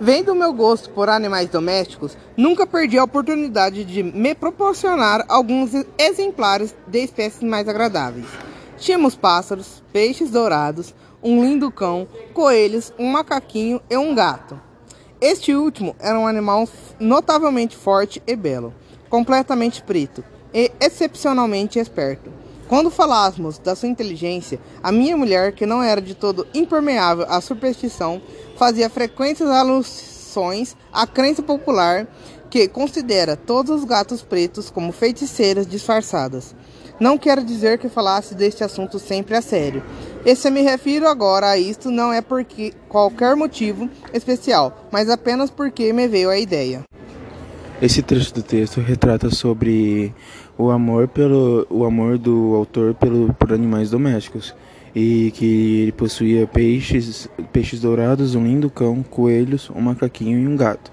Vendo o meu gosto por animais domésticos, nunca perdi a oportunidade de me proporcionar alguns exemplares de espécies mais agradáveis. Tínhamos pássaros, peixes dourados, um lindo cão, coelhos, um macaquinho e um gato. Este último era um animal notavelmente forte e belo, completamente preto e excepcionalmente esperto. Quando falássemos da sua inteligência, a minha mulher, que não era de todo impermeável à superstição, fazia frequentes alusões à crença popular que considera todos os gatos pretos como feiticeiras disfarçadas. Não quero dizer que falasse deste assunto sempre a sério. E se me refiro agora a isto não é por qualquer motivo especial, mas apenas porque me veio a ideia. Esse trecho do texto retrata sobre o amor pelo o amor do autor pelo por animais domésticos e que ele possuía peixes peixes dourados, um lindo cão, coelhos, um macaquinho e um gato.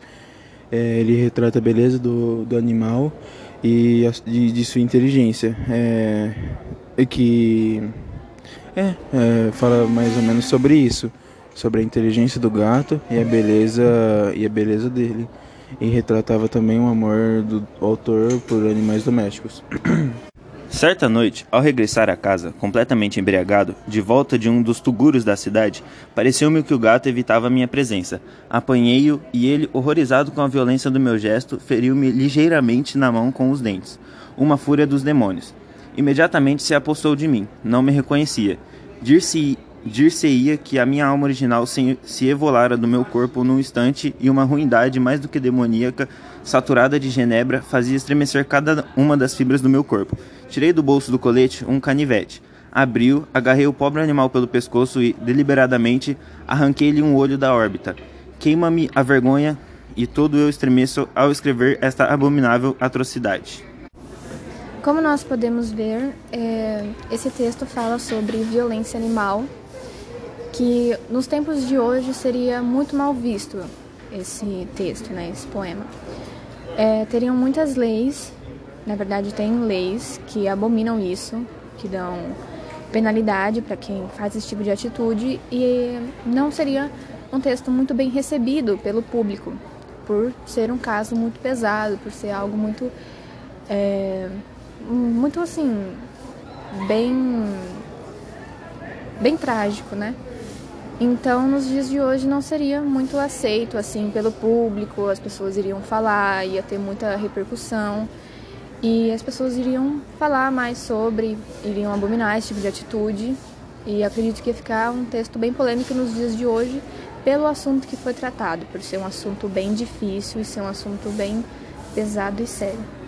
É, ele retrata a beleza do, do animal e de, de sua inteligência, é, que é, é, fala mais ou menos sobre isso, sobre a inteligência do gato e a beleza e a beleza dele e retratava também o amor do autor por animais domésticos. Certa noite, ao regressar à casa, completamente embriagado, de volta de um dos tugúrios da cidade, pareceu-me que o gato evitava minha presença. Apanhei-o e ele, horrorizado com a violência do meu gesto, feriu-me ligeiramente na mão com os dentes. Uma fúria dos demônios. Imediatamente se apossou de mim. Não me reconhecia. Dir-se dir-se-ia que a minha alma original se, se evolara do meu corpo num instante e uma ruindade mais do que demoníaca, saturada de genebra, fazia estremecer cada uma das fibras do meu corpo. Tirei do bolso do colete um canivete. Abriu, agarrei o pobre animal pelo pescoço e, deliberadamente, arranquei-lhe um olho da órbita. Queima-me a vergonha e todo eu estremeço ao escrever esta abominável atrocidade. Como nós podemos ver, é, esse texto fala sobre violência animal que nos tempos de hoje seria muito mal visto esse texto, né, esse poema. É, teriam muitas leis, na verdade tem leis que abominam isso, que dão penalidade para quem faz esse tipo de atitude e não seria um texto muito bem recebido pelo público, por ser um caso muito pesado, por ser algo muito, é, muito assim, bem, bem trágico, né? Então, nos dias de hoje não seria muito aceito assim pelo público, as pessoas iriam falar, ia ter muita repercussão e as pessoas iriam falar mais sobre, iriam abominar esse tipo de atitude e acredito que ia ficar um texto bem polêmico nos dias de hoje pelo assunto que foi tratado, por ser um assunto bem difícil e ser um assunto bem pesado e sério.